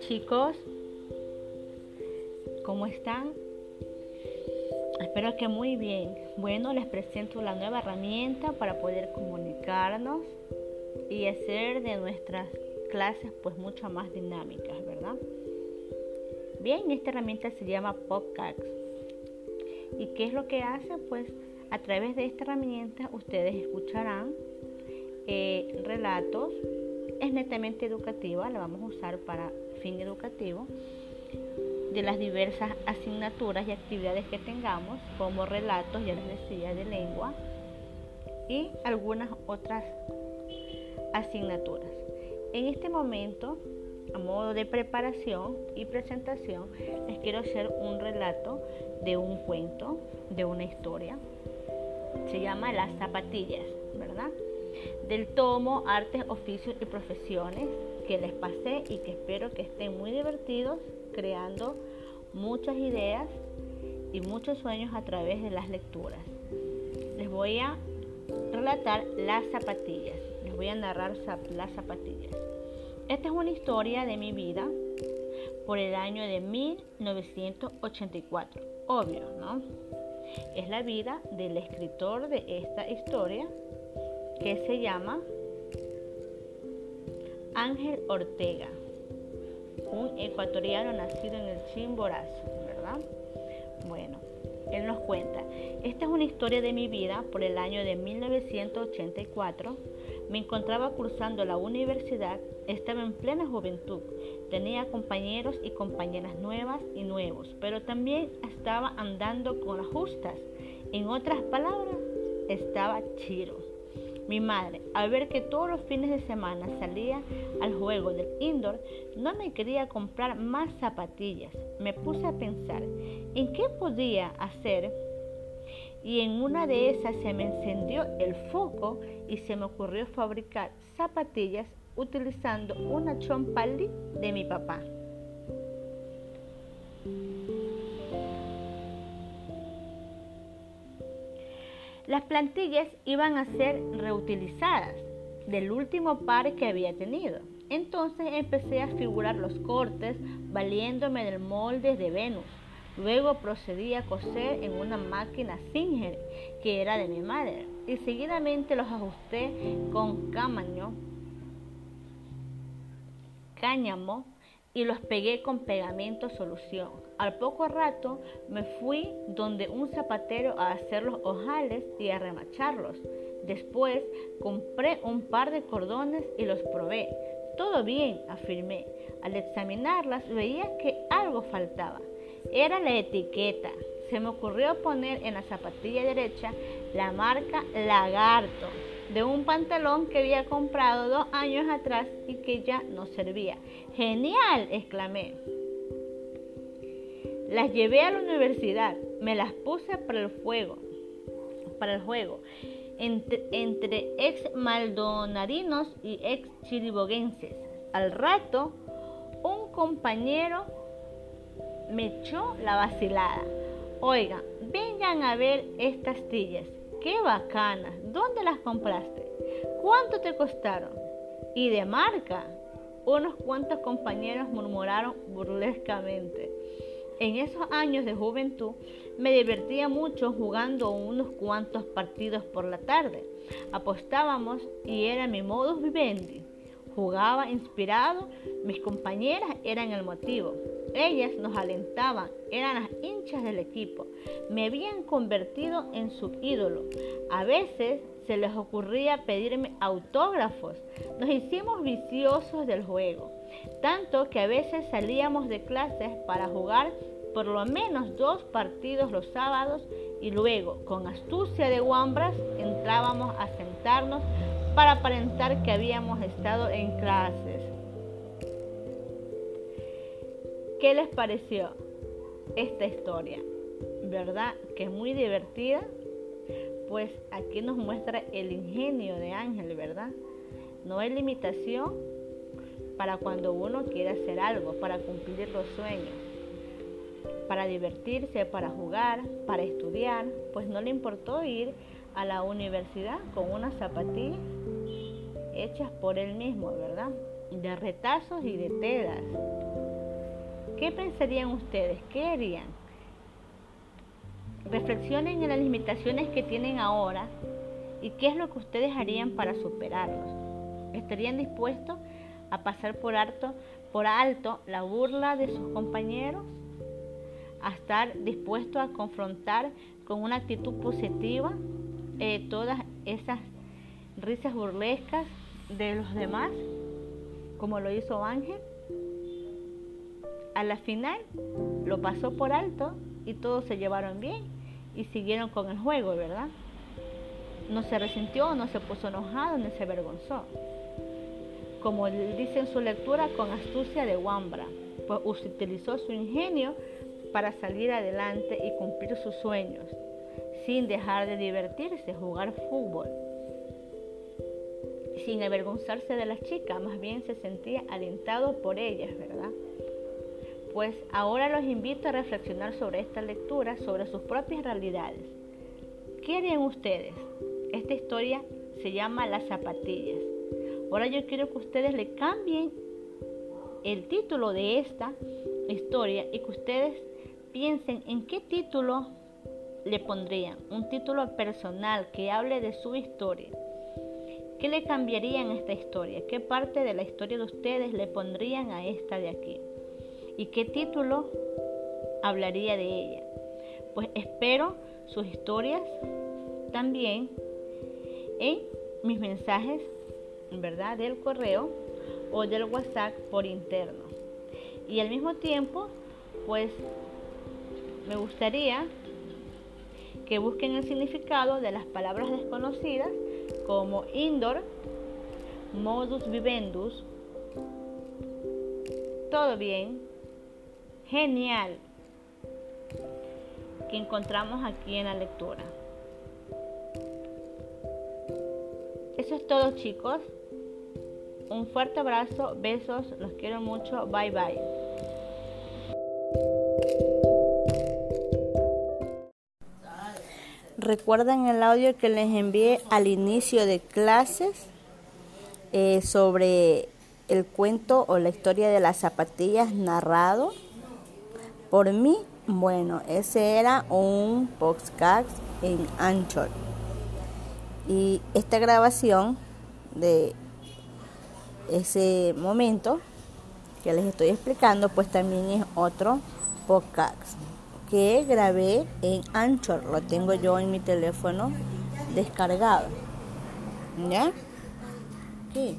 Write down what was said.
Chicos, ¿cómo están? Espero que muy bien. Bueno, les presento la nueva herramienta para poder comunicarnos y hacer de nuestras clases pues mucho más dinámicas, ¿verdad? Bien, esta herramienta se llama Podcast. ¿Y qué es lo que hace? Pues a través de esta herramienta ustedes escucharán eh, relatos. Es netamente educativa, la vamos a usar para fin educativo de las diversas asignaturas y actividades que tengamos, como relatos, ya les decía, de lengua y algunas otras asignaturas. En este momento, a modo de preparación y presentación, les quiero hacer un relato de un cuento, de una historia. Se llama Las zapatillas, ¿verdad? Del tomo Artes, Oficios y Profesiones que les pasé y que espero que estén muy divertidos creando muchas ideas y muchos sueños a través de las lecturas. Les voy a relatar las zapatillas, les voy a narrar las zapatillas. Esta es una historia de mi vida por el año de 1984. Obvio, ¿no? Es la vida del escritor de esta historia que se llama Ángel Ortega, un ecuatoriano nacido en el Chimborazo, ¿verdad? Bueno, él nos cuenta, esta es una historia de mi vida por el año de 1984. Me encontraba cursando la universidad, estaba en plena juventud, tenía compañeros y compañeras nuevas y nuevos, pero también estaba andando con las justas. En otras palabras, estaba chiro. Mi madre, al ver que todos los fines de semana salía al juego del indoor, no me quería comprar más zapatillas. Me puse a pensar en qué podía hacer y en una de esas se me encendió el foco y se me ocurrió fabricar zapatillas utilizando una chompali de mi papá. Las plantillas iban a ser reutilizadas del último par que había tenido. Entonces empecé a figurar los cortes valiéndome del molde de Venus. Luego procedí a coser en una máquina Singer que era de mi madre y seguidamente los ajusté con cámaño, cáñamo y los pegué con pegamento solución. Al poco rato me fui donde un zapatero a hacer los ojales y a remacharlos. Después compré un par de cordones y los probé. Todo bien, afirmé. Al examinarlas veía que algo faltaba. Era la etiqueta. Se me ocurrió poner en la zapatilla derecha la marca Lagarto de un pantalón que había comprado dos años atrás y que ya no servía. ¡Genial! exclamé. Las llevé a la universidad, me las puse para el fuego, para el juego, entre, ex maldonarinos y ex chiriboguenses. Al rato, un compañero me echó la vacilada. Oigan, vengan a ver estas tillas. ¡Qué bacanas! ¿Dónde las compraste? ¿Cuánto te costaron? Y de marca. Unos cuantos compañeros murmuraron burlescamente. En esos años de juventud me divertía mucho jugando unos cuantos partidos por la tarde. Apostábamos y era mi modus vivendi. Jugaba inspirado, mis compañeras eran el motivo. Ellas nos alentaban, eran las hinchas del equipo. Me habían convertido en su ídolo. A veces se les ocurría pedirme autógrafos. Nos hicimos viciosos del juego, tanto que a veces salíamos de clases para jugar por lo menos dos partidos los sábados y luego, con astucia de guambras, entrábamos a sentarnos para aparentar que habíamos estado en clases. ¿Qué les pareció esta historia? ¿Verdad que es muy divertida? Pues aquí nos muestra el ingenio de Ángel, ¿verdad? No hay limitación para cuando uno quiere hacer algo, para cumplir los sueños, para divertirse, para jugar, para estudiar, pues no le importó ir a la universidad con unas zapatillas hechas por él mismo, ¿verdad? De retazos y de telas. ¿Qué pensarían ustedes? ¿Qué harían? Reflexionen en las limitaciones que tienen ahora y qué es lo que ustedes harían para superarlos. ¿Estarían dispuestos a pasar por alto, por alto la burla de sus compañeros? ¿A estar dispuestos a confrontar con una actitud positiva eh, todas esas risas burlescas de los demás, como lo hizo Ángel? A la final lo pasó por alto y todos se llevaron bien y siguieron con el juego, ¿verdad? No se resintió, no se puso enojado, ni se avergonzó. Como dice en su lectura, con astucia de Wambra, pues utilizó su ingenio para salir adelante y cumplir sus sueños, sin dejar de divertirse, jugar fútbol, sin avergonzarse de las chicas, más bien se sentía alentado por ellas, ¿verdad? Pues ahora los invito a reflexionar sobre esta lectura, sobre sus propias realidades. ¿Qué harían ustedes? Esta historia se llama Las zapatillas. Ahora yo quiero que ustedes le cambien el título de esta historia y que ustedes piensen en qué título le pondrían. Un título personal que hable de su historia. ¿Qué le cambiarían a esta historia? ¿Qué parte de la historia de ustedes le pondrían a esta de aquí? ¿Y qué título hablaría de ella? Pues espero sus historias también en mis mensajes, ¿verdad? Del correo o del WhatsApp por interno. Y al mismo tiempo, pues me gustaría que busquen el significado de las palabras desconocidas como indoor, modus vivendus, todo bien, genial que encontramos aquí en la lectura. Eso es todo chicos. Un fuerte abrazo, besos, los quiero mucho, bye bye. Recuerden el audio que les envié al inicio de clases eh, sobre el cuento o la historia de las zapatillas narrado por mí, bueno, ese era un podcast en Anchor. Y esta grabación de ese momento que les estoy explicando, pues también es otro podcast que grabé en Anchor. Lo tengo yo en mi teléfono descargado. ¿Ya? ¿Qué?